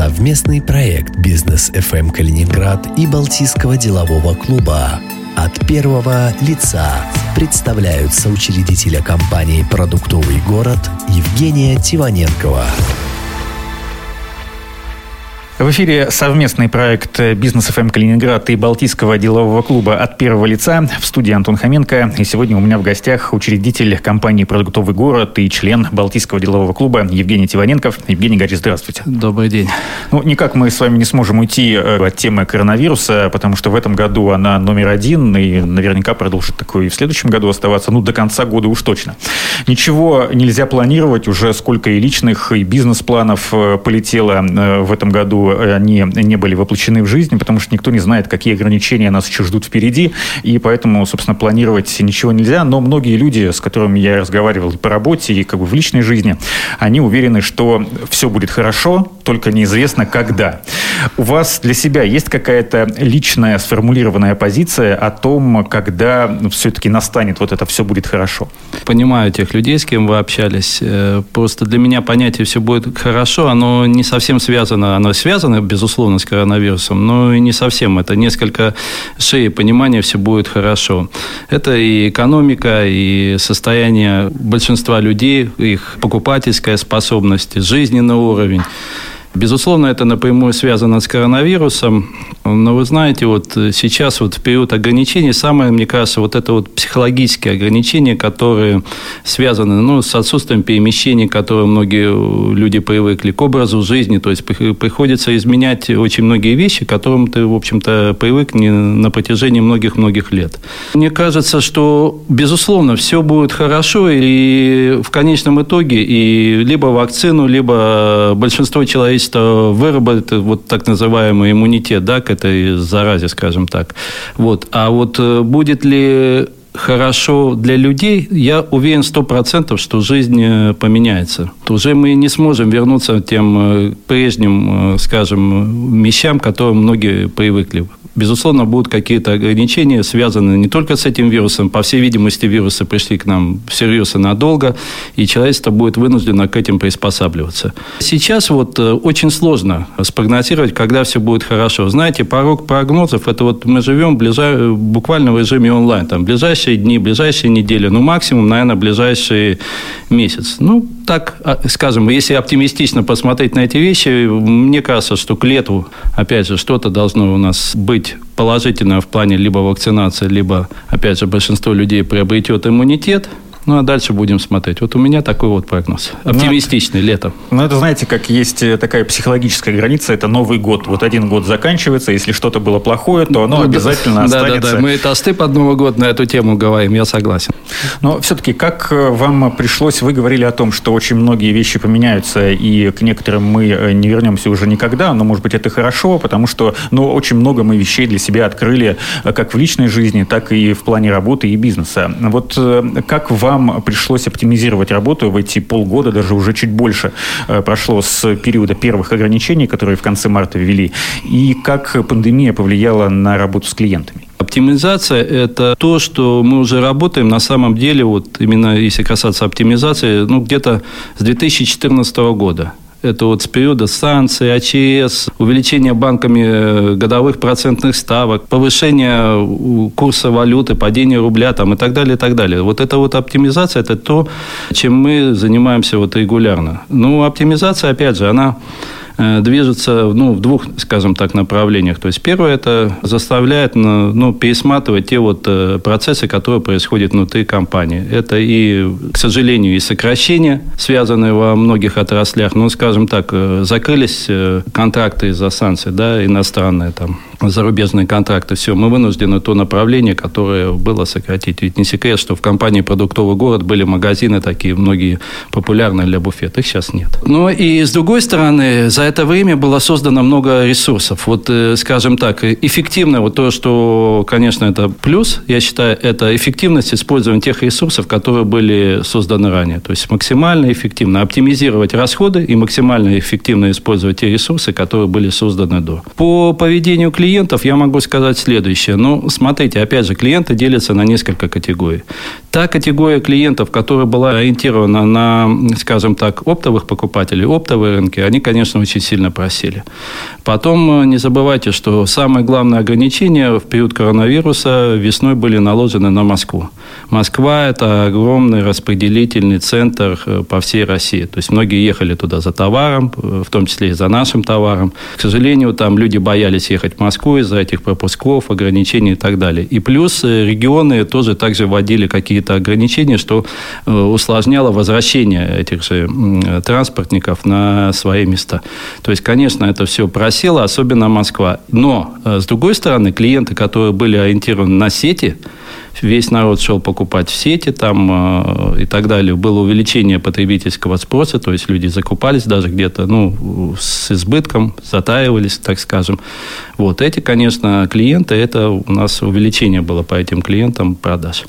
Совместный проект «Бизнес FM Калининград» и Балтийского делового клуба от первого лица представляют соучредителя компании «Продуктовый город» Евгения Тиваненкова. В эфире совместный проект «Бизнес ФМ Калининград» и Балтийского делового клуба от первого лица. В студии Антон Хоменко. И сегодня у меня в гостях учредитель компании «Продуктовый город» и член Балтийского делового клуба Евгений Тиваненков. Евгений Гарри, здравствуйте. Добрый день. Ну, никак мы с вами не сможем уйти э, от темы коронавируса, потому что в этом году она номер один и наверняка продолжит такой и в следующем году оставаться, ну, до конца года уж точно. Ничего нельзя планировать, уже сколько и личных, и бизнес-планов э, полетело э, в этом году они не были воплощены в жизнь, потому что никто не знает, какие ограничения нас еще ждут впереди, и поэтому, собственно, планировать ничего нельзя. Но многие люди, с которыми я разговаривал и по работе, и как бы в личной жизни, они уверены, что все будет хорошо, только неизвестно когда. У вас для себя есть какая-то личная сформулированная позиция о том, когда все-таки настанет вот это все будет хорошо? Понимаю тех людей, с кем вы общались. Э, просто для меня понятие «все будет хорошо», оно не совсем связано, оно связано безусловно, с коронавирусом, но и не совсем. Это несколько шеи понимания «все будет хорошо». Это и экономика, и состояние большинства людей, их покупательская способность, жизненный уровень. Безусловно, это напрямую связано с коронавирусом, но вы знаете, вот сейчас вот в период ограничений самое, мне кажется, вот это вот психологические ограничения, которые связаны ну, с отсутствием перемещений, которые многие люди привыкли к образу жизни, то есть приходится изменять очень многие вещи, к которым ты, в общем-то, привык на протяжении многих-многих лет. Мне кажется, что, безусловно, все будет хорошо, и в конечном итоге и либо вакцину, либо большинство человечества человечество выработает вот так называемый иммунитет да, к этой заразе, скажем так. Вот. А вот э, будет ли хорошо для людей, я уверен сто процентов, что жизнь э, поменяется. То уже мы не сможем вернуться к тем э, прежним, скажем, вещам, к которым многие привыкли. Безусловно, будут какие-то ограничения, связанные не только с этим вирусом. По всей видимости, вирусы пришли к нам всерьез и надолго, и человечество будет вынуждено к этим приспосабливаться. Сейчас вот э, очень сложно спрогнозировать, когда все будет хорошо. Знаете, порог прогнозов – это вот мы живем ближай... буквально в режиме онлайн. Там ближайшие дни, ближайшие недели, ну, максимум, наверное, ближайший месяц. Ну, так, а, скажем, если оптимистично посмотреть на эти вещи, мне кажется, что к лету, опять же, что-то должно у нас быть положительное в плане либо вакцинации, либо, опять же, большинство людей приобретет иммунитет – ну, а дальше будем смотреть. Вот у меня такой вот прогноз. Ну, Оптимистичный, ну, летом. Ну, это, знаете, как есть э, такая психологическая граница, это Новый год. Вот один год заканчивается, если что-то было плохое, то оно ну, обязательно да, останется. Да, да, да. Мы тосты под Новый год на эту тему говорим, я согласен. Но все-таки, как э, вам пришлось, вы говорили о том, что очень многие вещи поменяются, и к некоторым мы э, не вернемся уже никогда, но, может быть, это хорошо, потому что, ну, очень много мы вещей для себя открыли, как в личной жизни, так и в плане работы и бизнеса. Вот как вам вам пришлось оптимизировать работу в эти полгода, даже уже чуть больше э, прошло с периода первых ограничений, которые в конце марта ввели, и как пандемия повлияла на работу с клиентами? Оптимизация – это то, что мы уже работаем на самом деле, вот именно если касаться оптимизации, ну, где-то с 2014 года. Это вот с периода санкций, АЧС, увеличение банками э, годовых процентных ставок, повышение курса валюты, падение рубля там, и так далее, и так далее. Вот эта вот оптимизация – это то, чем мы занимаемся вот регулярно. Ну, оптимизация, опять же, она движется ну, в двух, скажем так, направлениях. То есть первое это заставляет ну, пересматривать те вот э, процессы, которые происходят внутри компании. Это и, к сожалению, и сокращения, связанные во многих отраслях. Ну, скажем так, э, закрылись контракты из-за санкций, да, иностранные там зарубежные контракты, все, мы вынуждены то направление, которое было сократить. Ведь не секрет, что в компании «Продуктовый город» были магазины такие, многие популярные для буфета, их сейчас нет. Но и с другой стороны, за это время было создано много ресурсов. Вот, э, скажем так, эффективно, вот то, что, конечно, это плюс, я считаю, это эффективность использования тех ресурсов, которые были созданы ранее. То есть максимально эффективно оптимизировать расходы и максимально эффективно использовать те ресурсы, которые были созданы до. По поведению клиентов клиентов я могу сказать следующее. Ну, смотрите, опять же, клиенты делятся на несколько категорий. Та категория клиентов, которая была ориентирована на, скажем так, оптовых покупателей, оптовые рынки, они, конечно, очень сильно просели. Потом э, не забывайте, что самое главное ограничение в период коронавируса весной были наложены на Москву. Москва – это огромный распределительный центр э, по всей России. То есть многие ехали туда за товаром, э, в том числе и за нашим товаром. К сожалению, там люди боялись ехать в Москву из-за этих пропусков, ограничений и так далее. И плюс регионы тоже также вводили какие-то ограничения, что усложняло возвращение этих же транспортников на свои места. То есть, конечно, это все просела, особенно Москва. Но, э, с другой стороны, клиенты, которые были ориентированы на сети, весь народ шел покупать в сети там э, и так далее. Было увеличение потребительского спроса, то есть люди закупались даже где-то ну, с избытком, затаивались, так скажем. Вот эти, конечно, клиенты, это у нас увеличение было по этим клиентам продаж.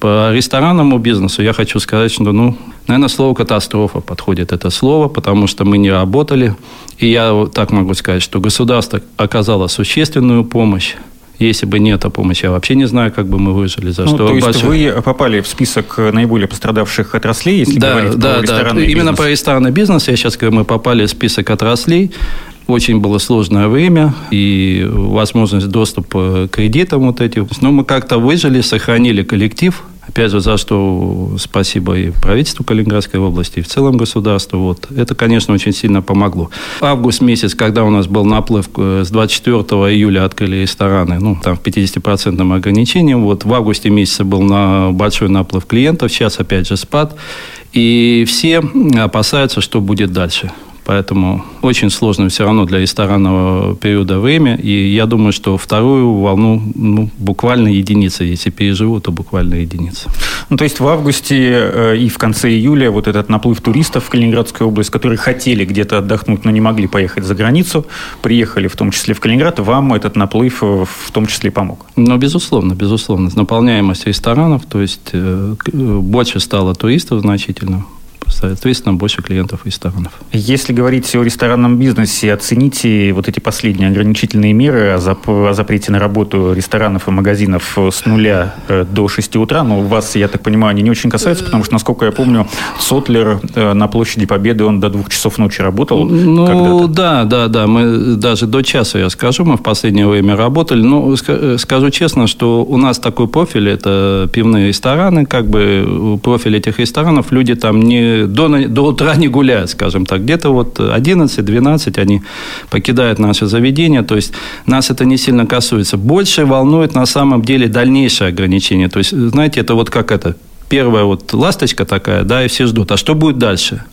По ресторанному бизнесу я хочу сказать, что, ну, наверное, слово «катастрофа» подходит это слово, потому что мы не работали. И я так могу сказать, что государство оказало существенную помощь если бы не эта помощь, я вообще не знаю, как бы мы выжили. За ну, что то есть большое... вы попали в список наиболее пострадавших отраслей, если да, говорить да, про ресторанный да. бизнес? Именно по ресторанный бизнес я сейчас говорю, мы попали в список отраслей. Очень было сложное время и возможность доступа к кредитам вот этим. Но мы как-то выжили, сохранили коллектив – Опять же, за что спасибо и правительству Калининградской области, и в целом государству. Вот. Это, конечно, очень сильно помогло. Август месяц, когда у нас был наплыв, э, с 24 июля открыли рестораны, ну, там, в 50% ограничением. Вот в августе месяце был на большой наплыв клиентов, сейчас, опять же, спад. И все опасаются, что будет дальше. Поэтому очень сложно все равно для ресторанного периода время. И я думаю, что вторую волну ну, буквально единица. Если переживу, то буквально единица. Ну, то есть в августе э, и в конце июля вот этот наплыв туристов в Калининградскую область, которые хотели где-то отдохнуть, но не могли поехать за границу, приехали в том числе в Калининград, вам этот наплыв э, в том числе помог? Ну, безусловно, безусловно. Наполняемость ресторанов, то есть э, больше стало туристов значительно соответственно, больше клиентов ресторанов. Если говорить о ресторанном бизнесе, оцените вот эти последние ограничительные меры о, зап о запрете на работу ресторанов и магазинов с нуля э, до 6 утра. Но ну, вас, я так понимаю, они не очень касаются, потому что, насколько я помню, Сотлер э, на площади Победы, он до двух часов ночи работал. Ну, да, да, да. Мы даже до часа, я скажу, мы в последнее время работали. Ну, скажу честно, что у нас такой профиль, это пивные рестораны, как бы профиль этих ресторанов, люди там не до, до утра не гуляют, скажем так. Где-то вот 11-12 они покидают наше заведение. То есть нас это не сильно касается. Больше волнует на самом деле дальнейшее ограничение. То есть, знаете, это вот как это первая вот ласточка такая, да, и все ждут. А что будет дальше?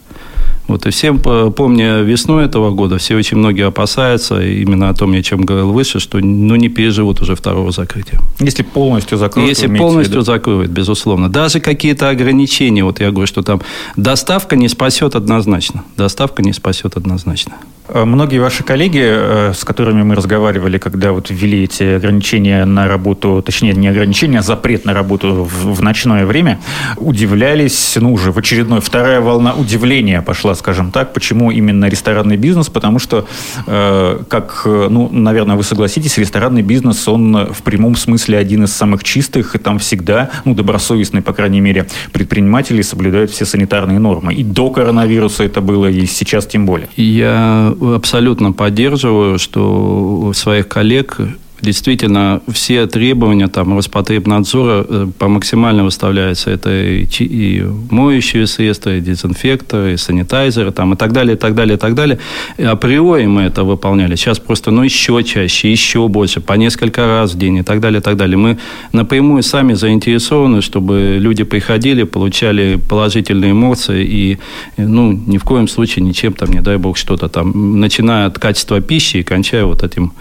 Вот, и всем, помня весну этого года, все очень многие опасаются, именно о том, о чем говорил выше, что ну, не переживут уже второго закрытия. Если полностью закроют. Если полностью закроют, безусловно. Даже какие-то ограничения, вот я говорю, что там доставка не спасет однозначно. Доставка не спасет однозначно. Э, многие ваши коллеги, э, с которыми мы разговаривали, когда вот ввели эти ограничения на работу, точнее, не ограничения, а запрет на работу в, в ночное время, удивлялись, ну, уже в очередной, вторая волна удивления пошла, скажем так, почему именно ресторанный бизнес, потому что, э, как, ну, наверное, вы согласитесь, ресторанный бизнес, он в прямом смысле один из самых чистых, и там всегда, ну, добросовестные, по крайней мере, предприниматели соблюдают все санитарные нормы. И до коронавируса это было, и сейчас тем более. Я абсолютно поддерживаю, что своих коллег действительно все требования там Роспотребнадзора э, по максимально выставляются. Это и, и моющие средства, и дезинфекторы, и санитайзеры там, и так далее, и так далее, и так далее. И априори мы это выполняли. Сейчас просто ну, еще чаще, еще больше, по несколько раз в день и так далее, и так далее. Мы напрямую сами заинтересованы, чтобы люди приходили, получали положительные эмоции и ну, ни в коем случае ничем там, не дай бог, что-то там, начиная от качества пищи и кончая вот этим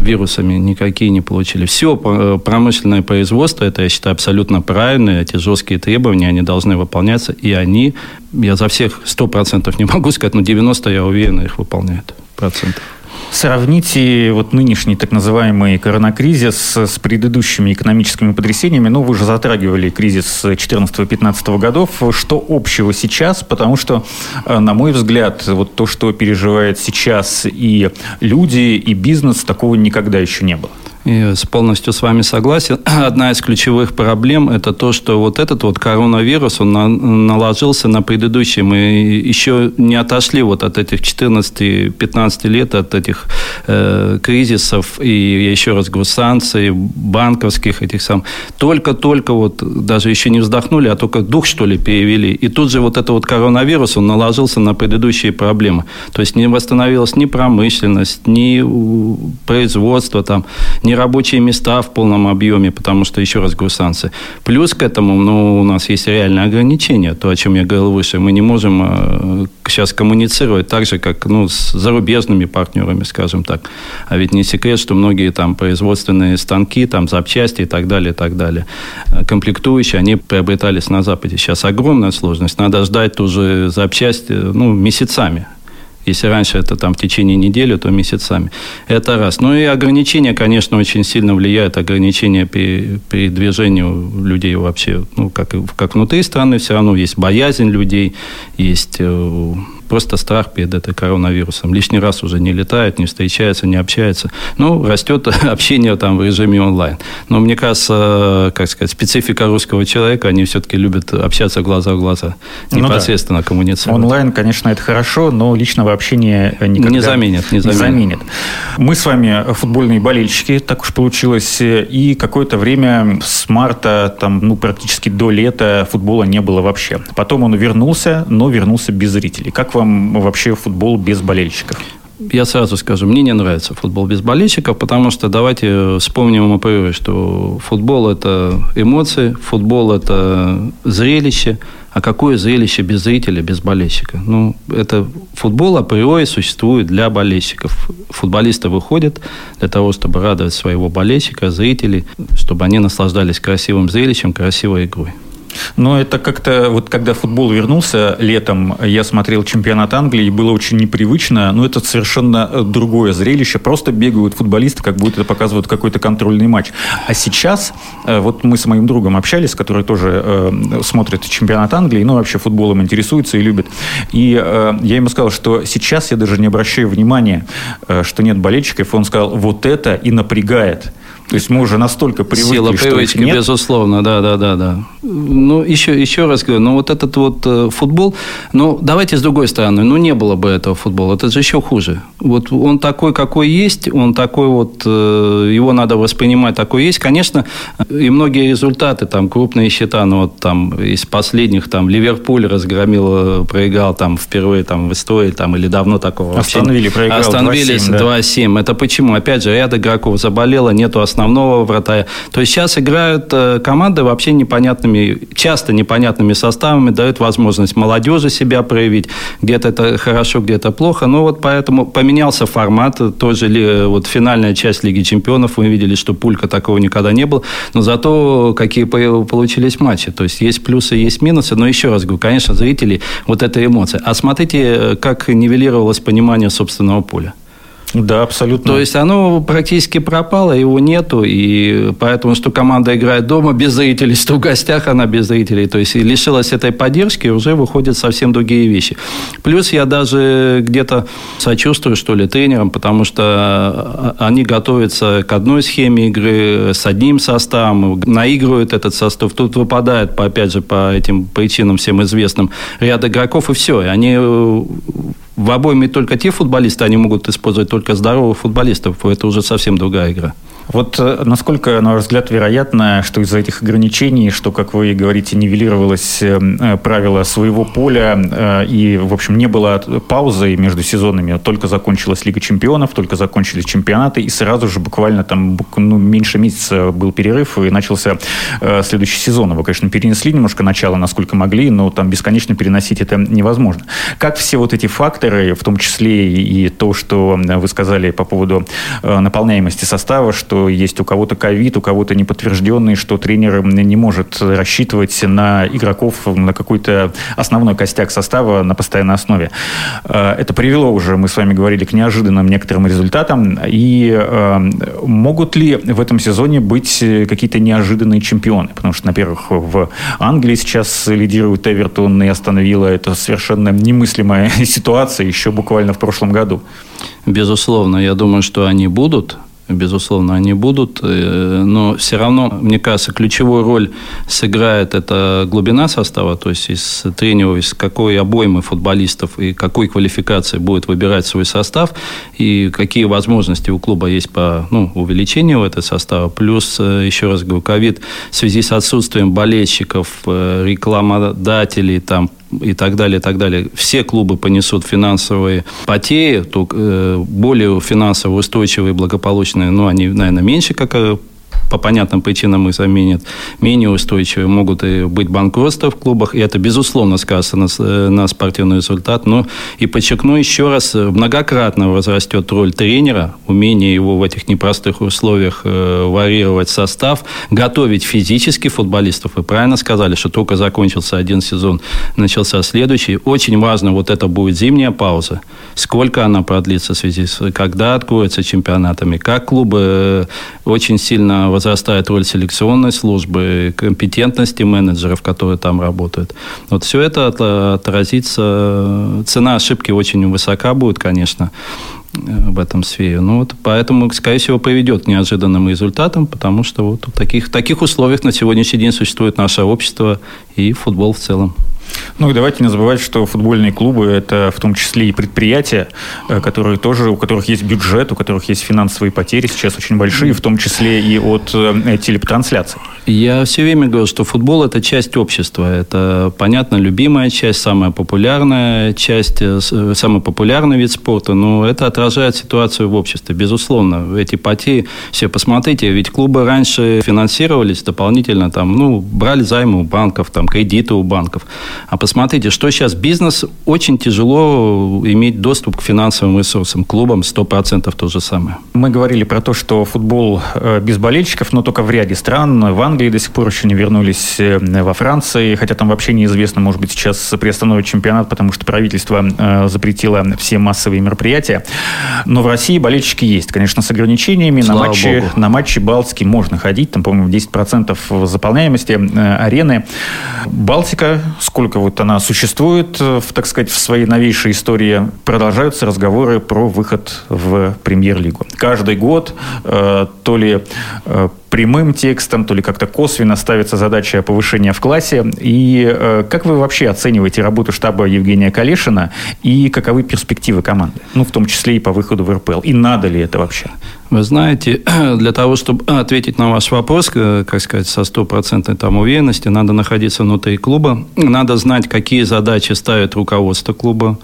вирусами никакие не получили. Все э, промышленное производство, это, я считаю, абсолютно правильно. Эти жесткие требования, они должны выполняться. И они, я за всех 100% не могу сказать, но 90% я уверен, их выполняют. Процентов. Сравните вот нынешний так называемый коронакризис с предыдущими экономическими потрясениями. Ну, вы же затрагивали кризис 14-15 годов. Что общего сейчас? Потому что, э, на мой взгляд, вот то, что переживает сейчас и люди, и бизнес, такого никогда еще не было. И полностью с вами согласен. Одна из ключевых проблем – это то, что вот этот вот коронавирус, он на, наложился на предыдущие. Мы еще не отошли вот от этих 14-15 лет, от этих э, кризисов и, я еще раз говорю, санкций, банковских этих сам. Только-только вот, даже еще не вздохнули, а только дух, что ли, перевели. И тут же вот этот вот коронавирус, он наложился на предыдущие проблемы. То есть не восстановилась ни промышленность, ни производство, там, ни рабочие места в полном объеме, потому что, еще раз говорю. Плюс к этому, ну, у нас есть реальные ограничения, то, о чем я говорил выше. Мы не можем э, сейчас коммуницировать так же, как ну, с зарубежными партнерами, скажем так. А ведь не секрет, что многие там производственные станки, там запчасти и так далее, и так далее, э, комплектующие, они приобретались на Западе. Сейчас огромная сложность. Надо ждать уже запчасти ну, месяцами. Если раньше это там в течение недели, то месяцами. Это раз. Ну и ограничения, конечно, очень сильно влияют. Ограничения при, при движению людей вообще, ну, как, как внутри страны, все равно есть боязнь людей, есть э, просто страх перед этой коронавирусом. Лишний раз уже не летает, не встречается, не общается. Ну, растет общение там в режиме онлайн. Но мне кажется, как сказать, специфика русского человека, они все-таки любят общаться глаза в глаза, непосредственно ну, да. коммуницировать. Онлайн, конечно, это хорошо, но личного общения никогда не заменит. Не заменит. Не заменит. Мы с вами футбольные болельщики, так уж получилось, и какое-то время с марта, там, ну, практически до лета футбола не было вообще. Потом он вернулся, но вернулся без зрителей. Как вам вообще футбол без болельщиков? Я сразу скажу, мне не нравится футбол без болельщиков, потому что давайте вспомним априори, что футбол – это эмоции, футбол – это зрелище. А какое зрелище без зрителя, без болельщика? Ну, это футбол априори существует для болельщиков. Футболисты выходят для того, чтобы радовать своего болельщика, зрителей, чтобы они наслаждались красивым зрелищем, красивой игрой. Но это как-то, вот когда футбол вернулся летом, я смотрел чемпионат Англии, и было очень непривычно, но это совершенно э, другое зрелище. Просто бегают футболисты, как будто это показывают какой-то контрольный матч. А сейчас, э, вот мы с моим другом общались, который тоже э, смотрит чемпионат Англии, ну, вообще футболом интересуется и любит. И э, я ему сказал, что сейчас я даже не обращаю внимания, э, что нет болельщиков. И он сказал, вот это и напрягает. То есть мы уже настолько привыкли, Сила привычки, нет. безусловно, да, да, да, да. Ну, еще, еще раз говорю, ну, вот этот вот э, футбол, ну, давайте с другой стороны, ну, не было бы этого футбола, это же еще хуже. Вот он такой, какой есть, он такой вот, э, его надо воспринимать такой есть. Конечно, и многие результаты, там, крупные счета, ну, вот там, из последних, там, Ливерпуль разгромил, проиграл, там, впервые, там, в истории, там, или давно такого. Остановили, проиграл Остановились 2-7, да. Это почему? Опять же, ряд игроков заболело, нету основного основного вратаря. То есть сейчас играют э, команды вообще непонятными, часто непонятными составами, дают возможность молодежи себя проявить. Где-то это хорошо, где-то плохо. Но вот поэтому поменялся формат. Тоже вот финальная часть Лиги Чемпионов. Вы видели, что пулька такого никогда не было. Но зато какие получились матчи. То есть есть плюсы, есть минусы. Но еще раз говорю, конечно, зрители, вот эта эмоция. А смотрите, э, как нивелировалось понимание собственного поля. Да, абсолютно. То есть оно практически пропало, его нету, и поэтому, что команда играет дома без зрителей, что в гостях она без зрителей, то есть лишилась этой поддержки, уже выходят совсем другие вещи. Плюс я даже где-то сочувствую, что ли, тренерам, потому что а, они готовятся к одной схеме игры, с одним составом, наигрывают этот состав, тут выпадает, опять же, по этим причинам всем известным, ряд игроков, и все, и они в обойме только те футболисты, они могут использовать только здоровых футболистов. Это уже совсем другая игра. Вот э, насколько, на ваш взгляд, вероятно, что из-за этих ограничений, что, как вы говорите, нивелировалось э, э, правило своего поля, и, в общем, не было паузы между сезонами, только закончилась Лига чемпионов, только закончились чемпионаты, и сразу же буквально там ну, меньше месяца был перерыв, и начался следующий сезон. Его, конечно, перенесли немножко начало, насколько могли, но там бесконечно переносить это невозможно. Как все вот эти факторы, в том числе и то, что вы сказали по поводу наполняемости состава, что что есть у кого-то ковид, у кого-то неподтвержденный, что тренер не может рассчитывать на игроков, на какой-то основной костяк состава на постоянной основе. Э, это привело уже, мы с вами говорили, к неожиданным некоторым результатам. И э, могут ли в этом сезоне быть какие-то неожиданные чемпионы? Потому что, во-первых, в Англии сейчас лидирует Эвертон и остановила это совершенно немыслимая ситуация еще буквально в прошлом году. Безусловно, я думаю, что они будут безусловно, они будут, э, но все равно, мне кажется, ключевую роль сыграет эта глубина состава, то есть из тренера, из какой обоймы футболистов и какой квалификации будет выбирать свой состав, и какие возможности у клуба есть по ну, увеличению этого состава. Плюс, э, еще раз говорю, ковид в связи с отсутствием болельщиков, э, рекламодателей, там, и так далее, и так далее. Все клубы понесут финансовые потери, то э, более финансово устойчивые, благополучные, ну, они, наверное, меньше, как э, по понятным причинам их заменят, менее устойчивые, могут и быть банкротства в клубах, и это, безусловно, скажется на, э, на спортивный результат. Но и подчеркну еще раз, многократно возрастет роль тренера, умение его в этих непростых условиях э, варьировать состав, готовить физически футболистов. Вы правильно сказали, что только закончился один сезон, начался следующий. Очень важно, вот это будет зимняя пауза. Сколько она продлится в связи с... Когда откроются чемпионатами, как клубы э, очень сильно возрастает роль селекционной службы, компетентности менеджеров, которые там работают. Вот все это отразится. Цена ошибки очень высока будет, конечно в этом сфере. Ну, вот поэтому, скорее всего, приведет к неожиданным результатам, потому что вот в таких, в таких условиях на сегодняшний день существует наше общество и футбол в целом. Ну и давайте не забывать, что футбольные клубы – это в том числе и предприятия, э, которые тоже, у которых есть бюджет, у которых есть финансовые потери сейчас очень большие, в том числе и от э, телетрансляций. Я все время говорю, что футбол – это часть общества. Это, понятно, любимая часть, самая популярная часть, э, самый популярный вид спорта, но это отражает ситуацию в обществе. Безусловно, эти потери, все посмотрите, ведь клубы раньше финансировались дополнительно, там, ну, брали займы у банков, там, кредиты у банков. А посмотрите, что сейчас бизнес очень тяжело иметь доступ к финансовым ресурсам. Клубам 100% то же самое. Мы говорили про то, что футбол э, без болельщиков, но только в ряде стран. В Англии до сих пор еще не вернулись э, во Франции, хотя там вообще неизвестно, может быть, сейчас приостановят чемпионат, потому что правительство э, запретило все массовые мероприятия. Но в России болельщики есть, конечно, с ограничениями. на матчи, Богу. на матчи Балтики можно ходить, там, по-моему, 10% заполняемости арены. Балтика, сколько вот она существует, э, в, так сказать, в своей новейшей истории, продолжаются разговоры про выход в премьер-лигу. Каждый год э, то ли э, прямым текстом, то ли как-то косвенно ставится задача повышения в классе. И э, как вы вообще оцениваете работу штаба Евгения Калешина и каковы перспективы команды? Ну, в том числе и по выходу в РПЛ. И надо ли это вообще? Вы знаете, для того, чтобы ответить на ваш вопрос, э, как сказать, со стопроцентной там уверенности, надо находиться внутри клуба, надо знать, какие задачи ставит руководство клуба,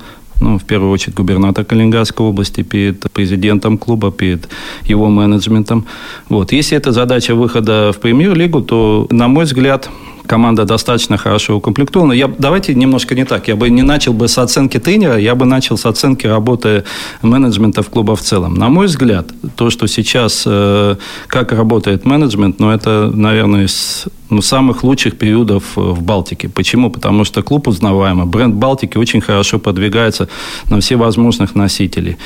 ну, в первую очередь, губернатор Калининградской области перед президентом клуба, перед его менеджментом. Вот. Если это задача выхода в премьер-лигу, то, на мой взгляд, команда достаточно хорошо укомплектована. Я, давайте немножко не так. Я бы не начал бы с оценки тренера, я бы начал с оценки работы менеджмента в клуба в целом. На мой взгляд, то, что сейчас, э, как работает менеджмент, ну, это, наверное, из ну, самых лучших периодов э, в Балтике. Почему? Потому что клуб узнаваемый. Бренд Балтики очень хорошо продвигается на все возможных носителей.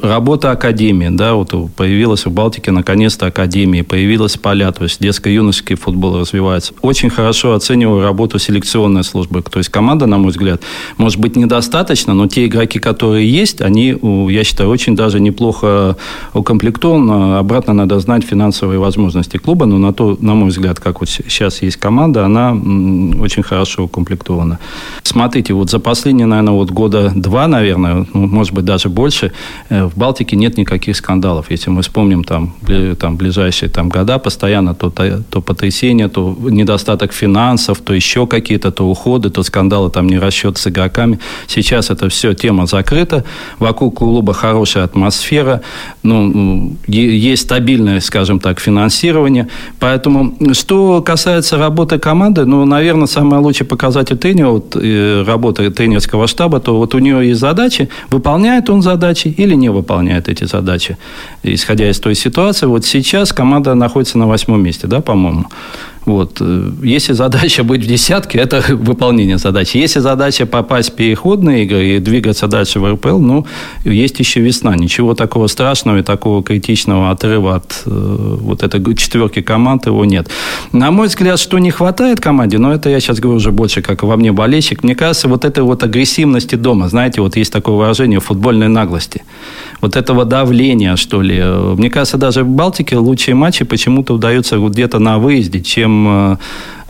Работа Академии, да, вот появилась в Балтике наконец-то Академия, появилась поля, то есть детско-юношеский футбол развивается. Очень хорошо оцениваю работу селекционной службы. То есть команда, на мой взгляд, может быть недостаточно, но те игроки, которые есть, они, я считаю, очень даже неплохо укомплектованы. Обратно надо знать финансовые возможности клуба, но на то, на мой взгляд, как вот сейчас есть команда, она очень хорошо укомплектована. Смотрите, вот за последние, наверное, вот года два, наверное, ну, может быть, даже больше, э, в Балтике нет никаких скандалов. Если мы вспомним там, там ближайшие там, года, постоянно то, то, то потрясение, то недостаток финансов, то еще какие-то, то уходы, то скандалы, там не расчет с игроками. Сейчас это все тема закрыта. Вокруг клуба хорошая атмосфера, ну, есть стабильное, скажем так, финансирование. Поэтому, что касается касается работы команды, ну, наверное, самый лучший показатель тренера, вот, э, работы тренерского штаба, то вот у него есть задачи, выполняет он задачи или не выполняет эти задачи. Исходя из той ситуации, вот сейчас команда находится на восьмом месте, да, по-моему. Вот. Э, если задача быть в десятке, это выполнение задачи. Если задача попасть в переходные игры и двигаться дальше в РПЛ, ну, есть еще весна. Ничего такого страшного и такого критичного отрыва от э, вот этой четверки команд его нет. На мой взгляд, что не хватает команде, но это я сейчас говорю уже больше как во мне болельщик, мне кажется, вот этой вот агрессивности дома, знаете, вот есть такое выражение футбольной наглости. Вот этого давления, что ли. Мне кажется, даже в Балтике лучшие матчи почему-то удаются где-то на выезде, чем Э,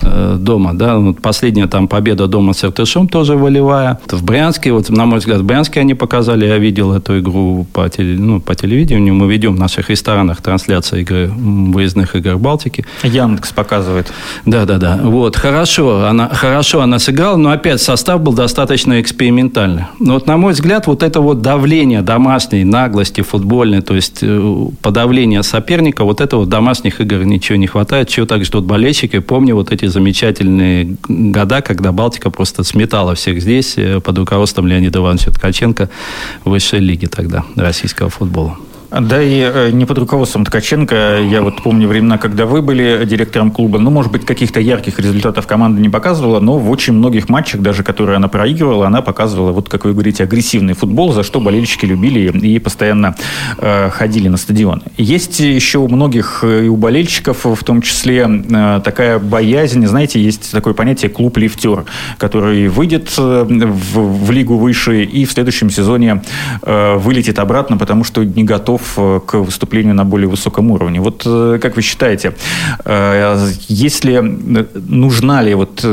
дома, да, вот последняя там победа дома с Иртышом тоже волевая. В Брянске, вот на мой взгляд, в Брянске они показали, я видел эту игру по, теле, ну, по телевидению, мы ведем в наших ресторанах трансляции игры, выездных игр Балтики. Яндекс показывает. Да, да, да. Вот, хорошо, она, хорошо она сыграла, но опять состав был достаточно экспериментальный. Но вот, на мой взгляд, вот это вот давление домашней наглости футбольной, то есть э, подавление соперника, вот этого домашних игр ничего не хватает, чего так ждут болельщики болельщик, помню вот эти замечательные года, когда Балтика просто сметала всех здесь э, под руководством Леонида Ивановича Ткаченко в высшей лиге тогда российского футбола. Да, и э, не под руководством Ткаченко. Я вот помню времена, когда вы были директором клуба. Ну, может быть, каких-то ярких результатов команда не показывала, но в очень многих матчах, даже которые она проигрывала, она показывала, вот как вы говорите, агрессивный футбол, за что болельщики любили и постоянно э, ходили на стадион. Есть еще у многих э, и у болельщиков, в том числе, э, такая боязнь, знаете, есть такое понятие клуб-лифтер, который выйдет э, в, в лигу выше и в следующем сезоне э, вылетит обратно, потому что не готов готов э, к выступлению на более высоком уровне. Вот э, как вы считаете, э, если нужна ли, вот,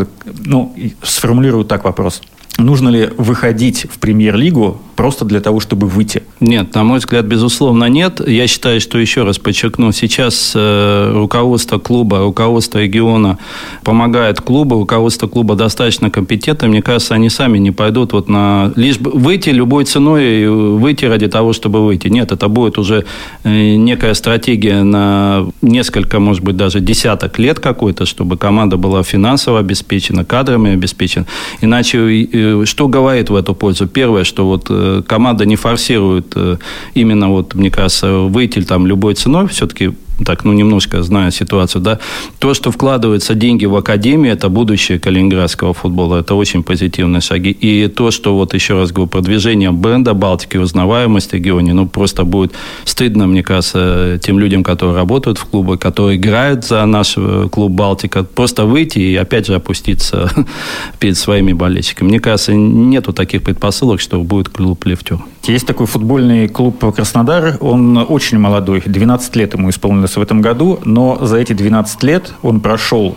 ну, сформулирую так вопрос, нужно ли выходить в премьер-лигу просто для того, чтобы выйти? Нет, на мой взгляд, безусловно, нет. Я считаю, что еще раз подчеркну, сейчас э, руководство клуба, руководство региона помогает клубу, руководство клуба достаточно компетентно. Мне кажется, они сами не пойдут вот на... Лишь выйти любой ценой, выйти ради того, чтобы выйти. Нет, это будет уже э, некая стратегия на несколько, может быть, даже десяток лет какой-то, чтобы команда была финансово обеспечена, кадрами обеспечена. Иначе э, что говорит в эту пользу? Первое, что вот команда не форсирует э, именно, вот, мне кажется, выйти там любой ценой, все-таки так, ну, немножко зная ситуацию, да, то, что вкладываются деньги в академию, это будущее калининградского футбола, это очень позитивные шаги. И то, что, вот еще раз говорю, продвижение бренда Балтики, узнаваемость в регионе, ну, просто будет стыдно, мне кажется, тем людям, которые работают в клубе, которые играют за наш э, клуб Балтика, просто выйти и опять же опуститься перед своими болельщиками. Мне кажется, нету таких предпосылок, что будет клуб «Лифтер». Есть такой футбольный клуб «Краснодар», он очень молодой, 12 лет ему исполнилось исполнилось в этом году, но за эти 12 лет он прошел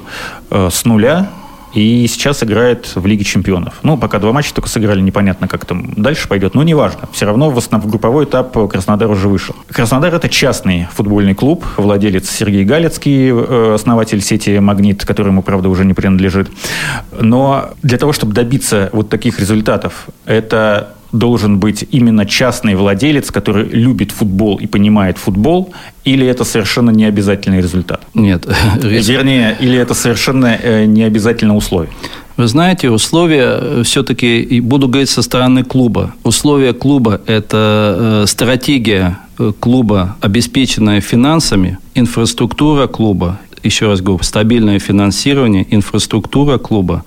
э, с нуля и сейчас играет в Лиге чемпионов. Ну, пока два матча только сыграли, непонятно, как там дальше пойдет, но неважно. Все равно в, основ... в групповой этап Краснодар уже вышел. Краснодар – это частный футбольный клуб, владелец Сергей Галецкий, э, основатель сети «Магнит», который ему, правда, уже не принадлежит. Но для того, чтобы добиться вот таких результатов, это должен быть именно частный владелец, который любит футбол и понимает футбол, или это совершенно не обязательный результат? Нет. Вернее, или это совершенно э, не обязательное условие? Вы знаете, условия э, все-таки, буду говорить со стороны клуба, условия клуба – это э, стратегия клуба, обеспеченная финансами, инфраструктура клуба, еще раз говорю, стабильное финансирование, инфраструктура клуба,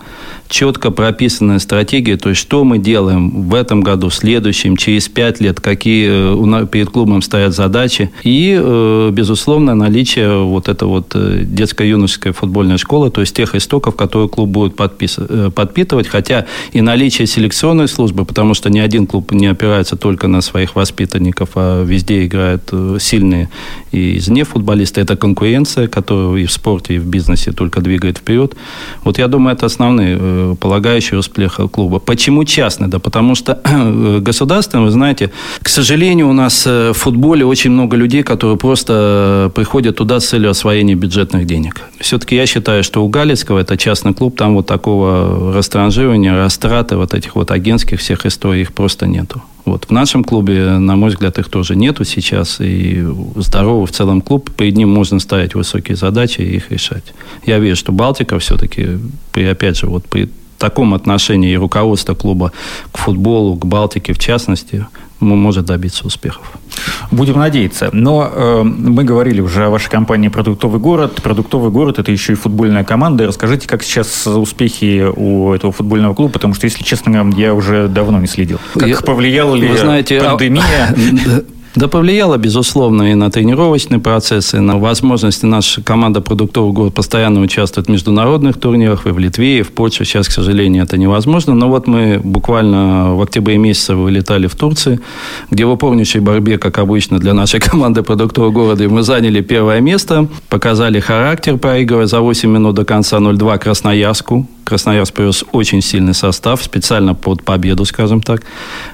четко прописанная стратегия, то есть что мы делаем в этом году, в следующем, через пять лет, какие э, перед клубом стоят задачи. И, э, безусловно, наличие вот этой вот э, детско-юношеской футбольной школы, то есть тех истоков, которые клуб будет подпитывать, хотя и наличие селекционной службы, потому что ни один клуб не опирается только на своих воспитанников, а везде играют сильные и извне футболисты. Это конкуренция, которую и в спорте, и в бизнесе только двигает вперед. Вот я думаю, это основные полагающий успех клуба. Почему частный? Да потому что государственный, вы знаете, к сожалению, у нас э, в футболе очень много людей, которые просто э, приходят туда с целью освоения бюджетных денег. Все-таки я считаю, что у Галицкого это частный клуб, там вот такого растранжирования, растраты вот этих вот агентских всех историй, их просто нету. Вот. В нашем клубе, на мой взгляд, их тоже нету сейчас. И здоровый в целом клуб, перед ним можно ставить высокие задачи и их решать. Я верю, что Балтика все-таки, при, опять же, вот при таком отношении и руководства клуба к футболу, к Балтике в частности, может добиться успехов. Будем надеяться. Но э, мы говорили уже о вашей компании «Продуктовый город». «Продуктовый город» – это еще и футбольная команда. Расскажите, как сейчас успехи у этого футбольного клуба, потому что, если честно, я уже давно не следил. Как я, повлияла ли знаете, а пандемия? А, Да повлияло, безусловно, и на тренировочные процессы, на возможности. Наша команда продуктовый город постоянно участвует в международных турнирах и в Литве, и в Польше. Сейчас, к сожалению, это невозможно. Но вот мы буквально в октябре месяце вылетали в Турцию, где в упорнейшей борьбе, как обычно, для нашей команды продуктового города, мы заняли первое место, показали характер, проигрывая за 8 минут до конца 0-2 Красноярску. Красноярск привез очень сильный состав, специально под победу, скажем так,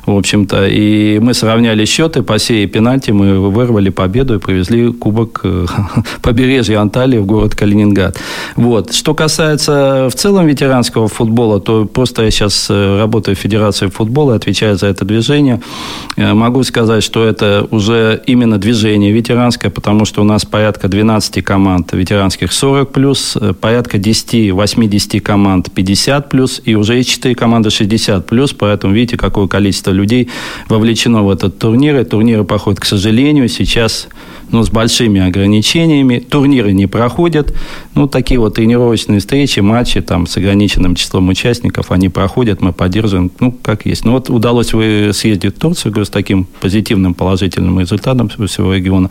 в общем-то. И мы сравняли счеты по серии пенальти, мы вырвали победу и привезли кубок э, побережья Анталии в город Калининград. Вот. Что касается в целом ветеранского футбола, то просто я сейчас э, работаю в Федерации футбола, отвечаю за это движение. Э, могу сказать, что это уже именно движение ветеранское, потому что у нас порядка 12 команд ветеранских 40 плюс, порядка 10-80 команд команд 50 плюс, и уже есть 4 команды 60 плюс, поэтому видите, какое количество людей вовлечено в этот турнир. И турниры проходят, к сожалению, сейчас ну, с большими ограничениями. Турниры не проходят. Ну, такие вот тренировочные встречи, матчи там с ограниченным числом участников, они проходят, мы поддерживаем, ну, как есть. Ну, вот удалось вы съездить в Турцию, говорю, с таким позитивным, положительным результатом всего региона.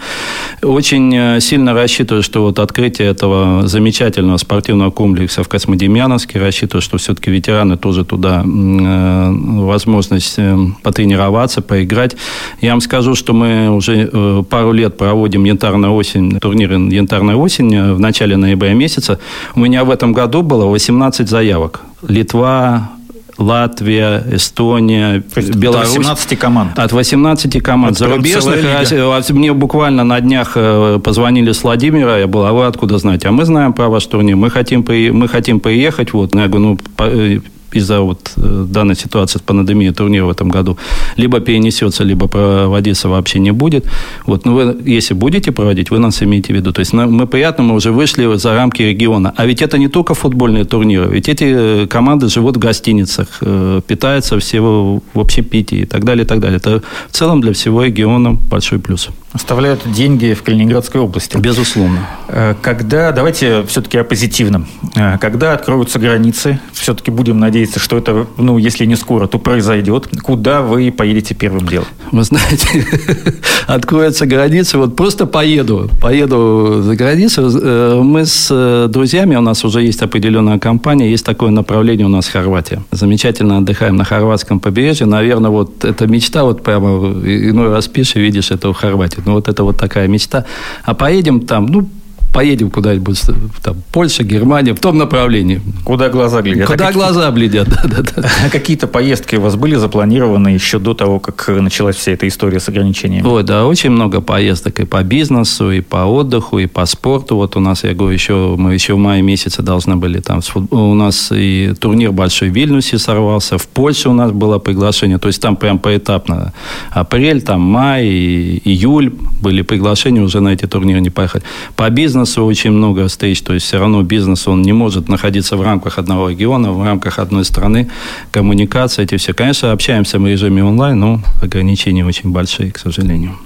Очень э, сильно рассчитываю, что вот открытие этого замечательного спортивного комплекса в Космодемьяновске, рассчитываю, что все-таки ветераны тоже туда э, возможность э, потренироваться, поиграть. Я вам скажу, что мы уже э, пару лет проводим янтарная осень, турнир янтарная осень э, в начале ноября месяца. У меня в этом году было 18 заявок. Литва, Латвия, Эстония, Беларусь. От 18 команд. От 18 команд. Это Зарубежных. Мне буквально на дннях э, позвонили с Владимира, я был, а вы откуда знаете? А мы знаем про ваш турнир, мы хотим, мы хотим приехать. Вот. Я говорю, ну, из-за вот э, данной ситуации с пандемией турнир в этом году либо перенесется, либо проводиться вообще не будет. Вот, но вы, если будете проводить, вы нас имеете в виду. То есть мы приятно, мы уже вышли за рамки региона. А ведь это не только футбольные турниры, ведь эти э, команды живут в гостиницах, э, питаются все в общепитии и так далее, и так далее. Это в целом для всего региона большой плюс оставляют деньги в Калининградской области. Безусловно. Э, когда, давайте все-таки о позитивном. Э, когда откроются границы, все-таки будем надеяться, что это, ну, если не скоро, то произойдет. Куда вы поедете первым делом? Вы знаете, откроются границы, вот просто поеду, поеду за границу. Э, мы с друзьями, у нас уже есть определенная компания, есть такое направление у нас Хорватия. Замечательно отдыхаем на хорватском побережье. Наверное, вот эта мечта, вот прямо иной раз пишешь, видишь это в Хорватии. Ну, вот это вот такая мечта. А поедем там, ну, поедем куда-нибудь, там, Польша, Германия, в том направлении. Куда глаза глядят. Куда а глаза глядят, да, да, да. А какие-то поездки у вас были запланированы еще до того, как началась вся эта история с ограничениями? Ой, да, очень много поездок и по бизнесу, и по отдыху, и по спорту. Вот у нас, я говорю, еще, мы еще в мае месяце должны были там, у нас и турнир большой в Вильнюсе сорвался, в Польше у нас было приглашение, то есть там прям поэтапно. Апрель, там май, июль были приглашения, уже на эти турниры не поехали. По бизнесу бизнеса очень много встреч, то есть все равно бизнес, он не может находиться в рамках одного региона, в рамках одной страны, коммуникация, эти все. Конечно, общаемся в режиме онлайн, но ограничения очень большие, к сожалению.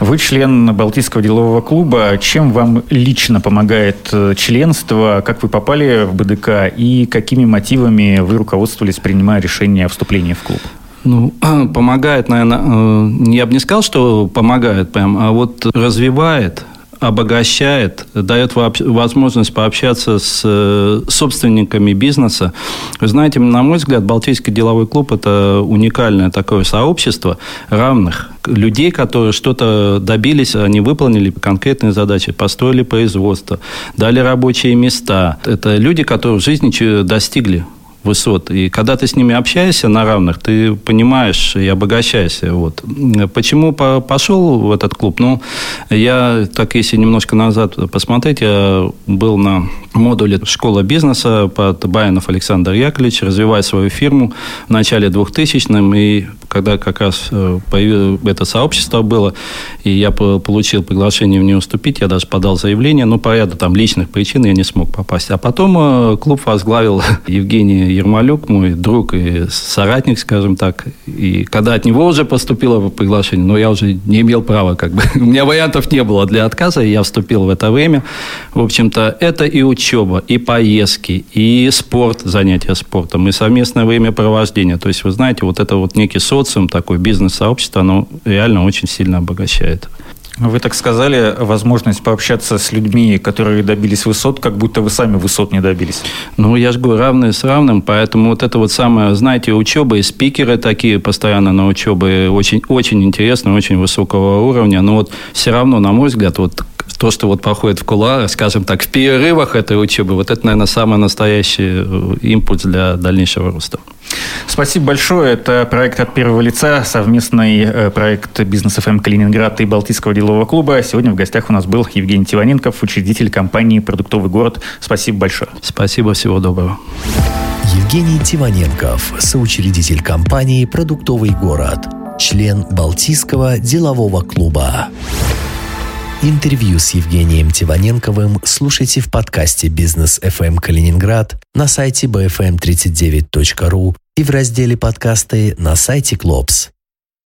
Вы член Балтийского делового клуба. Чем вам лично помогает э, членство? Как вы попали в БДК? И какими мотивами вы руководствовались, принимая решение о вступлении в клуб? Ну, помогает, наверное, э, я бы не сказал, что помогает прям, а вот развивает, обогащает, дает возможность пообщаться с э, собственниками бизнеса. Вы знаете, на мой взгляд, Балтийский деловой клуб – это уникальное такое сообщество равных людей, которые что-то добились, они выполнили конкретные задачи, построили производство, дали рабочие места. Это люди, которые в жизни достигли высот. И когда ты с ними общаешься на равных, ты понимаешь и обогащаешься. Вот. Почему пошел в этот клуб? Ну, я, так если немножко назад посмотреть, я был на модуле «Школа бизнеса» под Баянов Александр Яковлевич, развивая свою фирму в начале 2000-м. И когда как раз э, появилось это сообщество было, и я получил приглашение в нее уступить, я даже подал заявление, но по ряду там личных причин я не смог попасть. А потом э, клуб возглавил Евгений Ермолюк, мой друг и соратник, скажем так. И когда от него уже поступило приглашение, но я уже не имел права, как бы, у меня вариантов не было для отказа, и я вступил в это время. В общем-то, это и учеба, и поездки, и спорт, занятия спортом, и совместное времяпровождение. То есть, вы знаете, вот это вот некий социум, такое бизнес-сообщество, оно реально очень сильно обогащает. Вы так сказали, возможность пообщаться с людьми, которые добились высот, как будто вы сами высот не добились. Ну, я же говорю, равные с равным, поэтому вот это вот самое, знаете, учеба и спикеры такие постоянно на учебе очень, очень интересно, очень высокого уровня, но вот все равно, на мой взгляд, вот то, что вот проходит в кулуарах, скажем так, в перерывах этой учебы, вот это, наверное, самый настоящий э, импульс для дальнейшего роста. Спасибо большое. Это проект от первого лица, совместный э, проект бизнес ФМ Калининград и Балтийского делового клуба. Сегодня в гостях у нас был Евгений Тиваненков, учредитель компании «Продуктовый город». Спасибо большое. Спасибо, всего доброго. Евгений Тиваненков, соучредитель компании «Продуктовый город», член Балтийского делового клуба. Интервью с Евгением Тиваненковым слушайте в подкасте «Бизнес FM Калининград» на сайте bfm39.ru и в разделе «Подкасты» на сайте «Клопс».